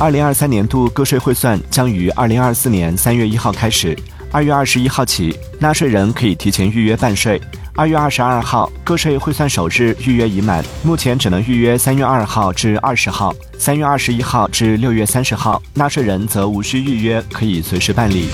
二零二三年度个税汇算将于二零二四年三月一号开始。二月二十一号起纳税人可以提前预约办税。二月二十二号个税汇算首日预约已满。目前只能预约三月二号至二十号。三月二十一号至六月三十号纳税人则无需预约可以随时办理。